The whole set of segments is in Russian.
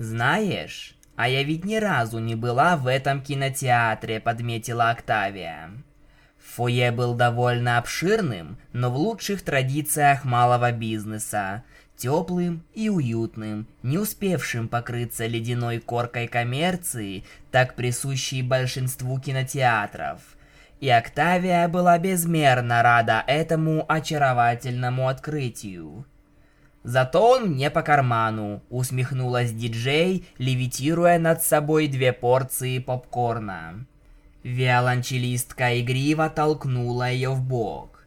Знаешь, а я ведь ни разу не была в этом кинотеатре, подметила Октавия. Фойе был довольно обширным, но в лучших традициях малого бизнеса. Теплым и уютным, не успевшим покрыться ледяной коркой коммерции, так присущей большинству кинотеатров. И Октавия была безмерно рада этому очаровательному открытию. Зато он мне по карману, усмехнулась диджей, левитируя над собой две порции попкорна. Виолончелистка игриво толкнула ее в бок.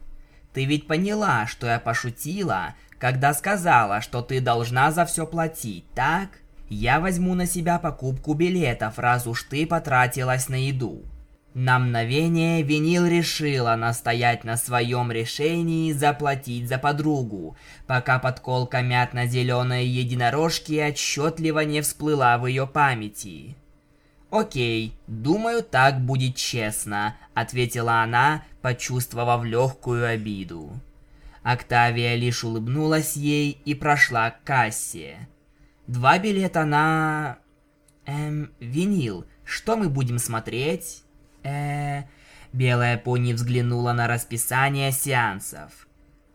Ты ведь поняла, что я пошутила, когда сказала, что ты должна за все платить, так? Я возьму на себя покупку билетов, раз уж ты потратилась на еду. На мгновение Винил решила настоять на своем решении заплатить за подругу, пока подколка мятно-зеленой единорожки отчетливо не всплыла в ее памяти. «Окей, думаю, так будет честно», — ответила она, почувствовав легкую обиду. Октавия лишь улыбнулась ей и прошла к кассе. Два билета на... Эм, винил. Что мы будем смотреть? Э Белая пони взглянула на расписание сеансов.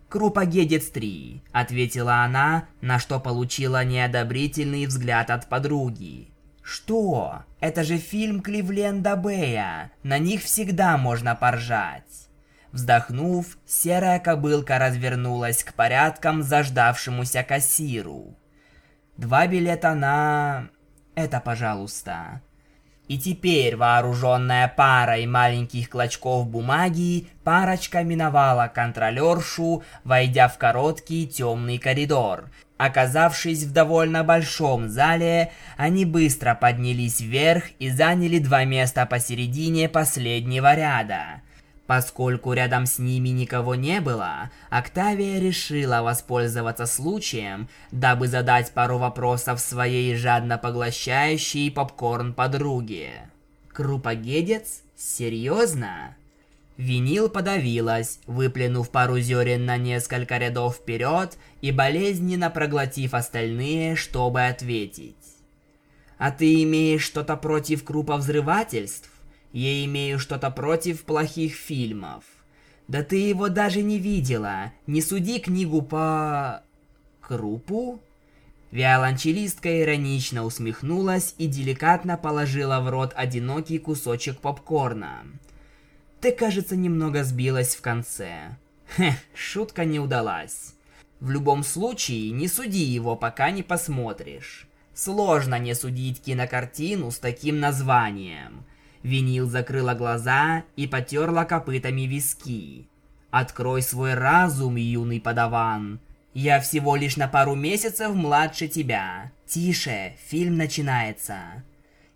«Крупогедец 3», — ответила она, на что получила неодобрительный взгляд от подруги. «Что? Это же фильм Кливленда Бэя. На них всегда можно поржать». Вздохнув, серая кобылка развернулась к порядкам заждавшемуся кассиру. «Два билета на... это, пожалуйста». И теперь, вооруженная парой маленьких клочков бумаги, парочка миновала контролершу, войдя в короткий темный коридор. Оказавшись в довольно большом зале, они быстро поднялись вверх и заняли два места посередине последнего ряда. Поскольку рядом с ними никого не было, Октавия решила воспользоваться случаем, дабы задать пару вопросов своей жадно поглощающей попкорн подруге. Крупогедец? Серьезно? Винил подавилась, выплюнув пару зерен на несколько рядов вперед и болезненно проглотив остальные, чтобы ответить. «А ты имеешь что-то против круповзрывательств?» Я имею что-то против плохих фильмов. Да ты его даже не видела. Не суди книгу по... Крупу? Виолончелистка иронично усмехнулась и деликатно положила в рот одинокий кусочек попкорна. Ты, кажется, немного сбилась в конце. Хе, шутка не удалась. В любом случае, не суди его, пока не посмотришь. Сложно не судить кинокартину с таким названием. Винил закрыла глаза и потерла копытами виски. «Открой свой разум, юный подаван. Я всего лишь на пару месяцев младше тебя. Тише, фильм начинается».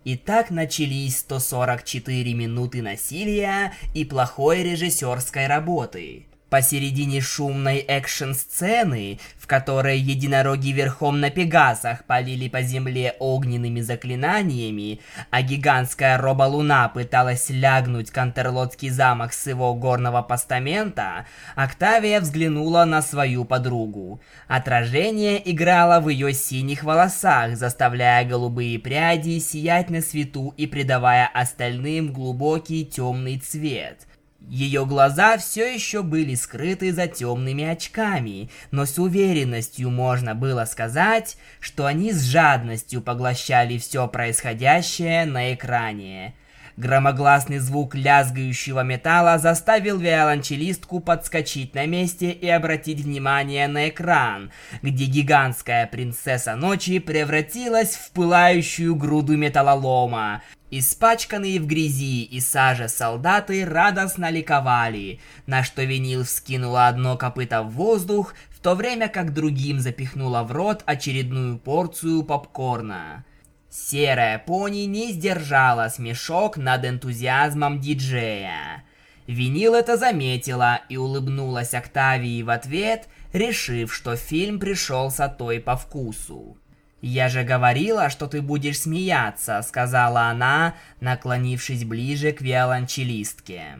И так начались 144 минуты насилия и плохой режиссерской работы. Посередине шумной экшн-сцены, в которой единороги верхом на пегасах полили по земле огненными заклинаниями, а гигантская роболуна пыталась лягнуть Кантерлотский замок с его горного постамента, Октавия взглянула на свою подругу. Отражение играло в ее синих волосах, заставляя голубые пряди сиять на свету и придавая остальным глубокий темный цвет – ее глаза все еще были скрыты за темными очками, но с уверенностью можно было сказать, что они с жадностью поглощали все происходящее на экране. Громогласный звук лязгающего металла заставил виолончелистку подскочить на месте и обратить внимание на экран, где гигантская принцесса ночи превратилась в пылающую груду металлолома. Испачканные в грязи и саже солдаты радостно ликовали, на что винил вскинула одно копыто в воздух, в то время как другим запихнула в рот очередную порцию попкорна. Серая пони не сдержала смешок над энтузиазмом диджея. Винил это заметила и улыбнулась Октавии в ответ, решив, что фильм пришелся той по вкусу. «Я же говорила, что ты будешь смеяться», — сказала она, наклонившись ближе к виолончелистке.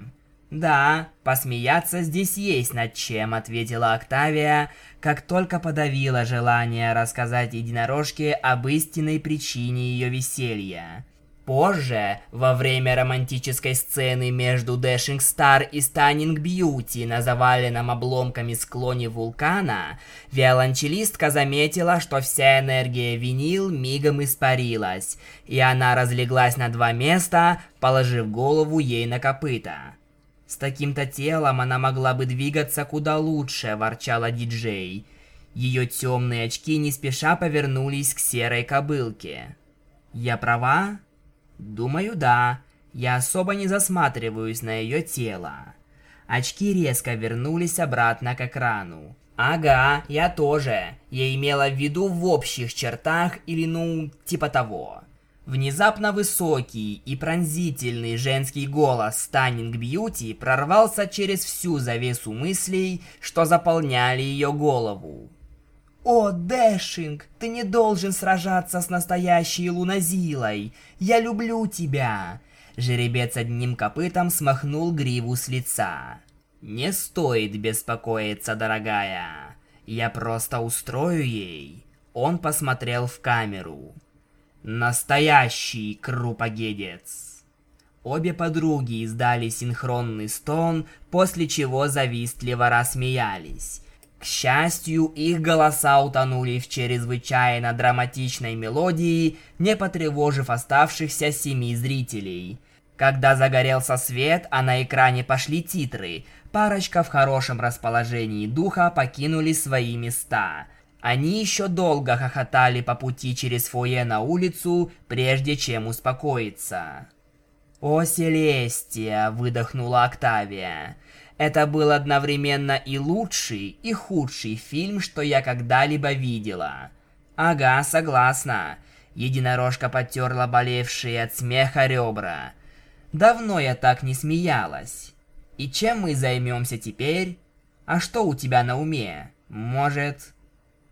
«Да, посмеяться здесь есть над чем», — ответила Октавия, как только подавила желание рассказать единорожке об истинной причине ее веселья. Позже, во время романтической сцены между Dashing Star и Stunning Beauty на заваленном обломками склоне вулкана, виолончелистка заметила, что вся энергия винил мигом испарилась, и она разлеглась на два места, положив голову ей на копыта. С таким-то телом она могла бы двигаться куда лучше, ворчала диджей. Ее темные очки не спеша повернулись к серой кобылке. Я права? Думаю, да. Я особо не засматриваюсь на ее тело. Очки резко вернулись обратно к экрану. Ага, я тоже. Я имела в виду в общих чертах или ну, типа того. Внезапно высокий и пронзительный женский голос Станинг Бьюти прорвался через всю завесу мыслей, что заполняли ее голову. «О, Дэшинг, ты не должен сражаться с настоящей луназилой! Я люблю тебя!» Жеребец одним копытом смахнул гриву с лица. «Не стоит беспокоиться, дорогая. Я просто устрою ей». Он посмотрел в камеру. «Настоящий крупогедец!» Обе подруги издали синхронный стон, после чего завистливо рассмеялись. К счастью, их голоса утонули в чрезвычайно драматичной мелодии, не потревожив оставшихся семи зрителей. Когда загорелся свет, а на экране пошли титры, парочка в хорошем расположении духа покинули свои места. Они еще долго хохотали по пути через фойе на улицу, прежде чем успокоиться. «О, Селестия!» – выдохнула Октавия. Это был одновременно и лучший, и худший фильм, что я когда-либо видела. Ага, согласна. Единорожка потерла болевшие от смеха ребра. Давно я так не смеялась. И чем мы займемся теперь? А что у тебя на уме? Может,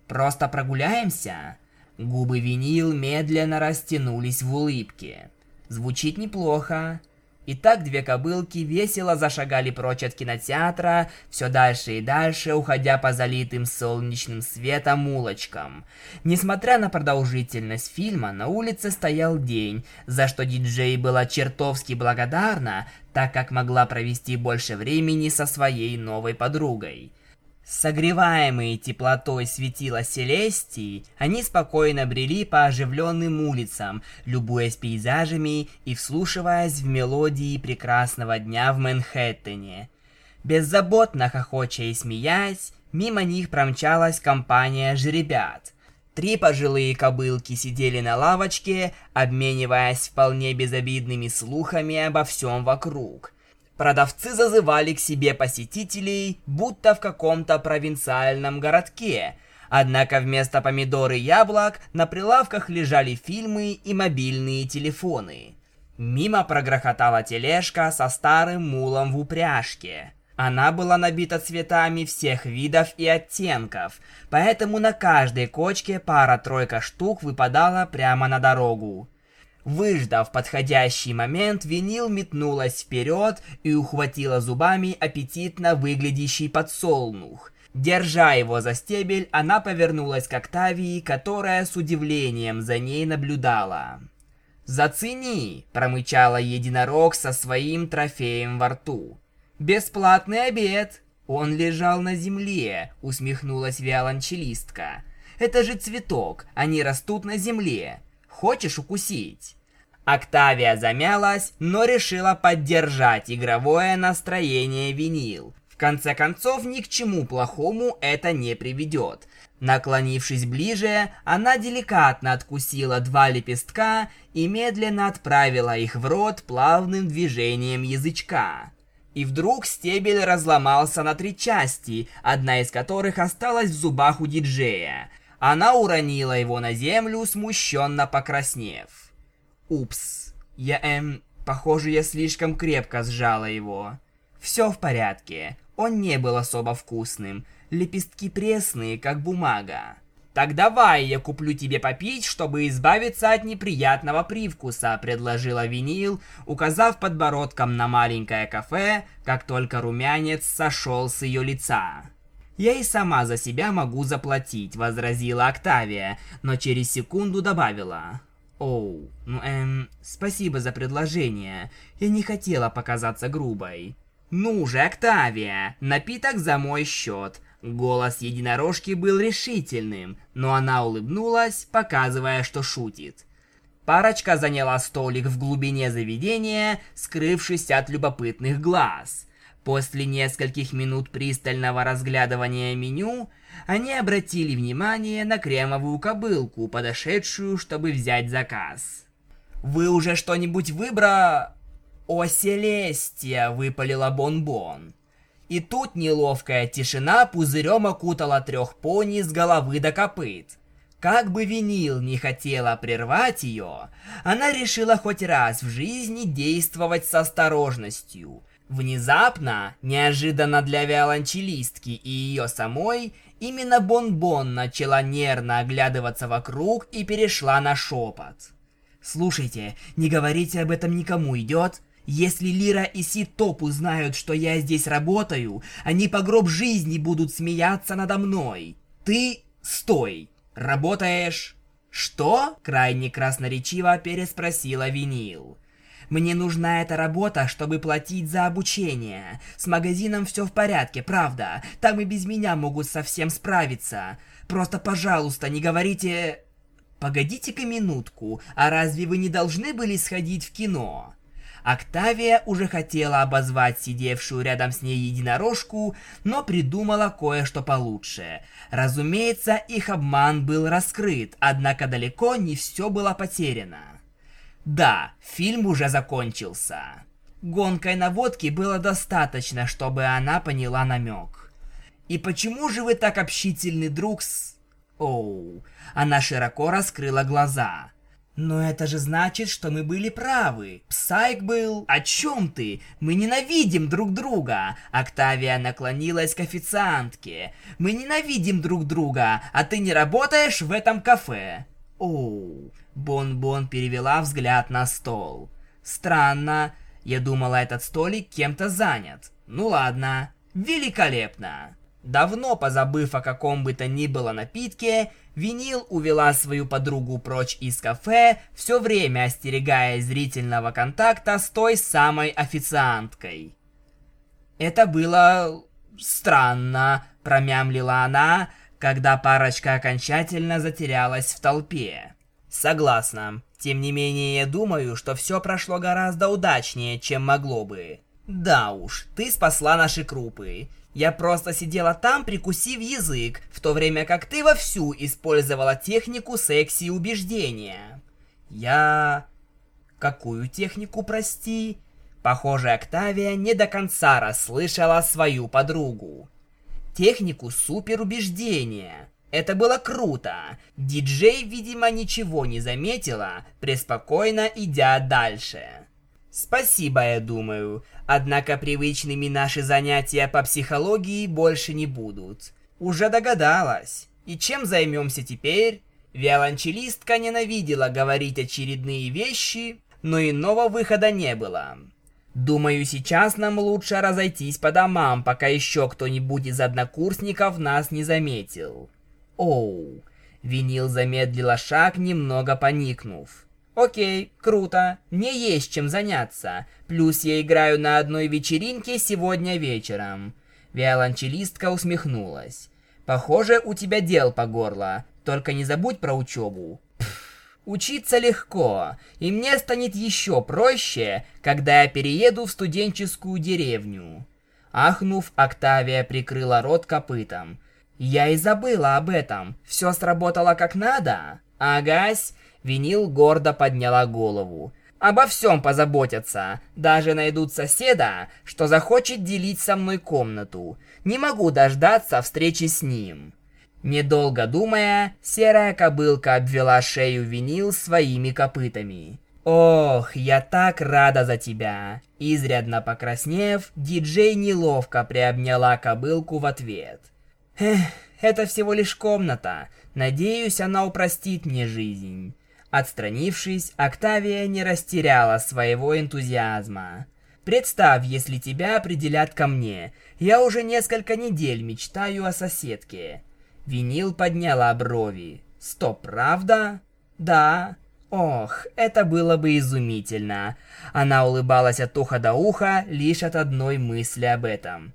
просто прогуляемся? Губы винил медленно растянулись в улыбке. Звучит неплохо. И так две кобылки весело зашагали прочь от кинотеатра, все дальше и дальше, уходя по залитым солнечным светом улочкам. Несмотря на продолжительность фильма, на улице стоял день, за что диджей была чертовски благодарна, так как могла провести больше времени со своей новой подругой. Согреваемые теплотой светила Селестии, они спокойно брели по оживленным улицам, любуясь пейзажами и вслушиваясь в мелодии прекрасного дня в Манхэттене. Беззаботно хохоча и смеясь, мимо них промчалась компания жеребят. Три пожилые кобылки сидели на лавочке, обмениваясь вполне безобидными слухами обо всем вокруг – Продавцы зазывали к себе посетителей, будто в каком-то провинциальном городке. Однако вместо помидор и яблок на прилавках лежали фильмы и мобильные телефоны. Мимо прогрохотала тележка со старым мулом в упряжке. Она была набита цветами всех видов и оттенков, поэтому на каждой кочке пара-тройка штук выпадала прямо на дорогу. Выждав подходящий момент, винил метнулась вперед и ухватила зубами аппетитно выглядящий подсолнух. Держа его за стебель, она повернулась к Октавии, которая с удивлением за ней наблюдала. «Зацени!» – промычала единорог со своим трофеем во рту. «Бесплатный обед!» «Он лежал на земле», – усмехнулась виолончелистка. «Это же цветок, они растут на земле. Хочешь укусить?» Октавия замялась, но решила поддержать игровое настроение винил. В конце концов, ни к чему плохому это не приведет. Наклонившись ближе, она деликатно откусила два лепестка и медленно отправила их в рот плавным движением язычка. И вдруг стебель разломался на три части, одна из которых осталась в зубах у диджея. Она уронила его на землю, смущенно покраснев. Упс. Я, эм, похоже, я слишком крепко сжала его. Все в порядке. Он не был особо вкусным. Лепестки пресные, как бумага. Так давай я куплю тебе попить, чтобы избавиться от неприятного привкуса, предложила винил, указав подбородком на маленькое кафе, как только румянец сошел с ее лица. «Я и сама за себя могу заплатить», — возразила Октавия, но через секунду добавила. «Оу, ну эм, спасибо за предложение. Я не хотела показаться грубой». «Ну же, Октавия, напиток за мой счет». Голос единорожки был решительным, но она улыбнулась, показывая, что шутит. Парочка заняла столик в глубине заведения, скрывшись от любопытных глаз. После нескольких минут пристального разглядывания меню, они обратили внимание на кремовую кобылку, подошедшую, чтобы взять заказ. «Вы уже что-нибудь выбра...» «О, Селестия!» — выпалила Бон-Бон. И тут неловкая тишина пузырем окутала трех пони с головы до копыт. Как бы винил не хотела прервать ее, она решила хоть раз в жизни действовать с осторожностью. Внезапно, неожиданно для виолончелистки и ее самой, именно Бон-Бон начала нервно оглядываться вокруг и перешла на шепот. «Слушайте, не говорите об этом никому, идет?» Если Лира и Ситоп узнают, что я здесь работаю, они по гроб жизни будут смеяться надо мной. Ты стой. Работаешь? Что? Крайне красноречиво переспросила Винил. Мне нужна эта работа, чтобы платить за обучение. С магазином все в порядке, правда. Там и без меня могут совсем справиться. Просто, пожалуйста, не говорите... Погодите-ка минутку, а разве вы не должны были сходить в кино? Октавия уже хотела обозвать сидевшую рядом с ней единорожку, но придумала кое-что получше. Разумеется, их обман был раскрыт, однако далеко не все было потеряно. Да, фильм уже закончился. Гонкой на водке было достаточно, чтобы она поняла намек. И почему же вы так общительный друг с... Оу, она широко раскрыла глаза. Но это же значит, что мы были правы. Псайк был... О чем ты? Мы ненавидим друг друга. Октавия наклонилась к официантке. Мы ненавидим друг друга, а ты не работаешь в этом кафе. Оу. Бон-Бон перевела взгляд на стол. Странно. Я думала, этот столик кем-то занят. Ну ладно. Великолепно. Давно позабыв о каком бы то ни было напитке, Винил увела свою подругу прочь из кафе, все время остерегая зрительного контакта с той самой официанткой. Это было странно, промямлила она, когда парочка окончательно затерялась в толпе. Согласна. Тем не менее, я думаю, что все прошло гораздо удачнее, чем могло бы. Да уж, ты спасла наши крупы. Я просто сидела там, прикусив язык, в то время как ты вовсю использовала технику секси убеждения. Я... Какую технику, прости? Похоже, Октавия не до конца расслышала свою подругу. Технику суперубеждения. Это было круто. Диджей, видимо, ничего не заметила, преспокойно идя дальше. Спасибо, я думаю. Однако привычными наши занятия по психологии больше не будут. Уже догадалась. И чем займемся теперь? Виолончелистка ненавидела говорить очередные вещи, но иного выхода не было. Думаю, сейчас нам лучше разойтись по домам, пока еще кто-нибудь из однокурсников нас не заметил. Оу. Винил замедлила шаг, немного поникнув. Окей, круто. Мне есть чем заняться. Плюс я играю на одной вечеринке сегодня вечером. Виолончелистка усмехнулась. Похоже, у тебя дел по горло. Только не забудь про учебу. учиться легко, и мне станет еще проще, когда я перееду в студенческую деревню. Ахнув, Октавия прикрыла рот копытом. Я и забыла об этом. Все сработало как надо. Агась, Винил гордо подняла голову. Обо всем позаботятся. Даже найдут соседа, что захочет делить со мной комнату. Не могу дождаться встречи с ним. Недолго думая, серая кобылка обвела шею винил своими копытами. «Ох, я так рада за тебя!» Изрядно покраснев, диджей неловко приобняла кобылку в ответ. «Эх, это всего лишь комната. Надеюсь, она упростит мне жизнь. Отстранившись, Октавия не растеряла своего энтузиазма. Представь, если тебя определят ко мне. Я уже несколько недель мечтаю о соседке. Винил подняла брови. Стоп, правда? Да. Ох, это было бы изумительно. Она улыбалась от уха до уха лишь от одной мысли об этом.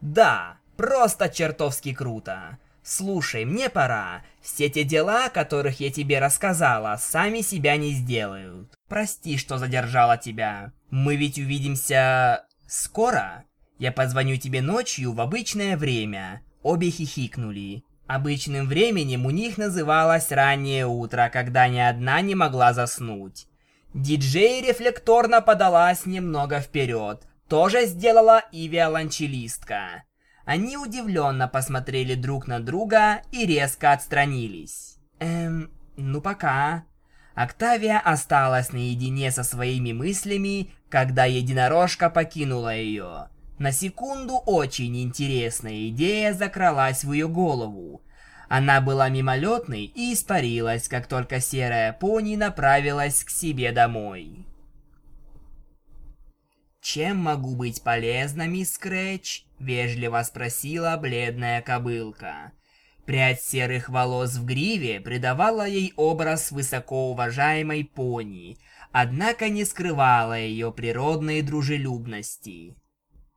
Да, просто чертовски круто. Слушай, мне пора. Все те дела, о которых я тебе рассказала, сами себя не сделают. Прости, что задержала тебя. Мы ведь увидимся... скоро? Я позвоню тебе ночью в обычное время. Обе хихикнули. Обычным временем у них называлось раннее утро, когда ни одна не могла заснуть. Диджей рефлекторно подалась немного вперед. Тоже сделала и виолончелистка. Они удивленно посмотрели друг на друга и резко отстранились. Эм, ну пока. Октавия осталась наедине со своими мыслями, когда единорожка покинула ее. На секунду очень интересная идея закралась в ее голову. Она была мимолетной и испарилась, как только серая пони направилась к себе домой. «Чем могу быть полезна, мисс Скретч?» — вежливо спросила бледная кобылка. Прядь серых волос в гриве придавала ей образ высокоуважаемой пони, однако не скрывала ее природной дружелюбности.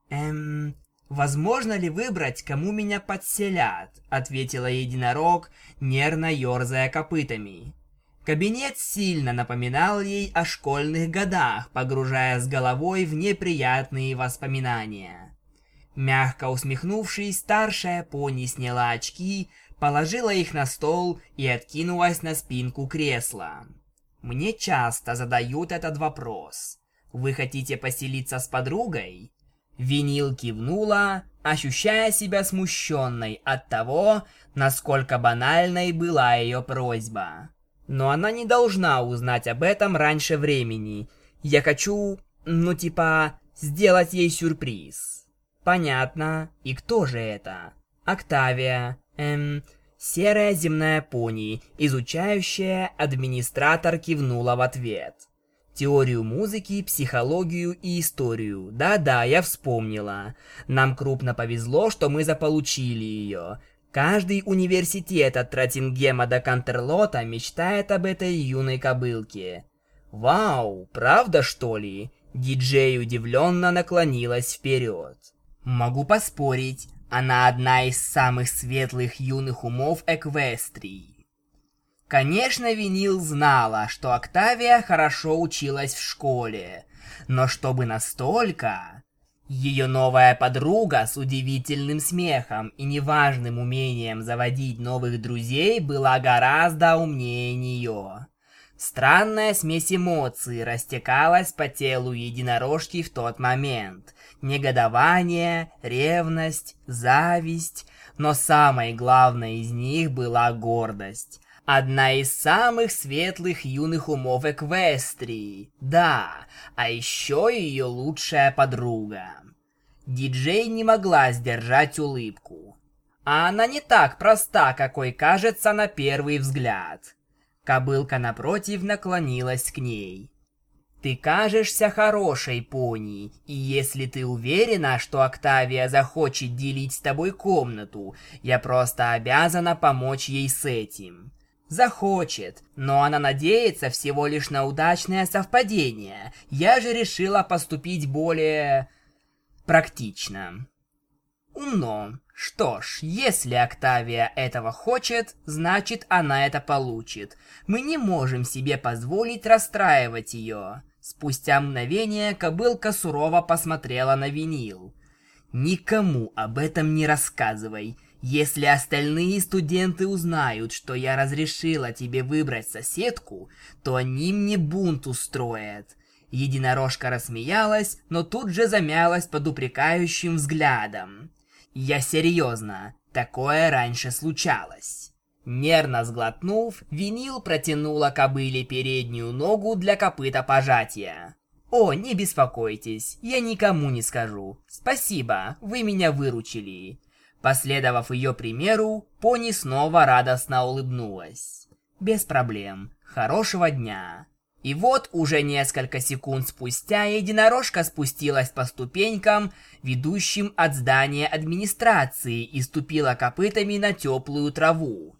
«Эм, возможно ли выбрать, кому меня подселят?» — ответила единорог, нервно ерзая копытами. Кабинет сильно напоминал ей о школьных годах, погружая с головой в неприятные воспоминания. Мягко усмехнувшись, старшая пони сняла очки, положила их на стол и откинулась на спинку кресла. Мне часто задают этот вопрос. Вы хотите поселиться с подругой? Винил кивнула, ощущая себя смущенной от того, насколько банальной была ее просьба. Но она не должна узнать об этом раньше времени. Я хочу, ну типа, сделать ей сюрприз. Понятно. И кто же это? Октавия. Эм, серая земная пони, изучающая администратор кивнула в ответ. Теорию музыки, психологию и историю. Да-да, я вспомнила. Нам крупно повезло, что мы заполучили ее. Каждый университет от Тротингема до Кантерлота мечтает об этой юной кобылке. Вау, правда что ли? Диджей удивленно наклонилась вперед. Могу поспорить, она одна из самых светлых юных умов Эквестрии. Конечно, Винил знала, что Октавия хорошо училась в школе, но чтобы настолько... Ее новая подруга с удивительным смехом и неважным умением заводить новых друзей была гораздо умнее нее. Странная смесь эмоций растекалась по телу единорожки в тот момент. Негодование, ревность, зависть, но самой главной из них была гордость. Одна из самых светлых юных умов Эквестрии. Да, а еще ее лучшая подруга. Диджей не могла сдержать улыбку. А она не так проста, какой кажется на первый взгляд. Кобылка напротив наклонилась к ней. Ты кажешься хорошей пони, и если ты уверена, что Октавия захочет делить с тобой комнату, я просто обязана помочь ей с этим. Захочет, но она надеется всего лишь на удачное совпадение. Я же решила поступить более... практично. Умно. Что ж, если Октавия этого хочет, значит она это получит. Мы не можем себе позволить расстраивать ее. Спустя мгновение кобылка сурово посмотрела на винил. Никому об этом не рассказывай. Если остальные студенты узнают, что я разрешила тебе выбрать соседку, то они мне бунт устроят. Единорожка рассмеялась, но тут же замялась под упрекающим взглядом. Я серьезно, такое раньше случалось. Нервно сглотнув, винил протянула кобыле переднюю ногу для копыта пожатия. «О, не беспокойтесь, я никому не скажу. Спасибо, вы меня выручили. Последовав ее примеру, пони снова радостно улыбнулась. «Без проблем. Хорошего дня!» И вот уже несколько секунд спустя единорожка спустилась по ступенькам, ведущим от здания администрации, и ступила копытами на теплую траву.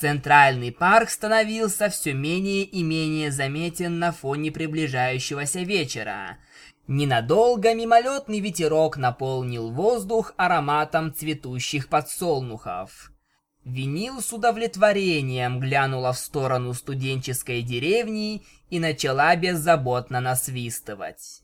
Центральный парк становился все менее и менее заметен на фоне приближающегося вечера. Ненадолго мимолетный ветерок наполнил воздух ароматом цветущих подсолнухов. Винил с удовлетворением глянула в сторону студенческой деревни и начала беззаботно насвистывать.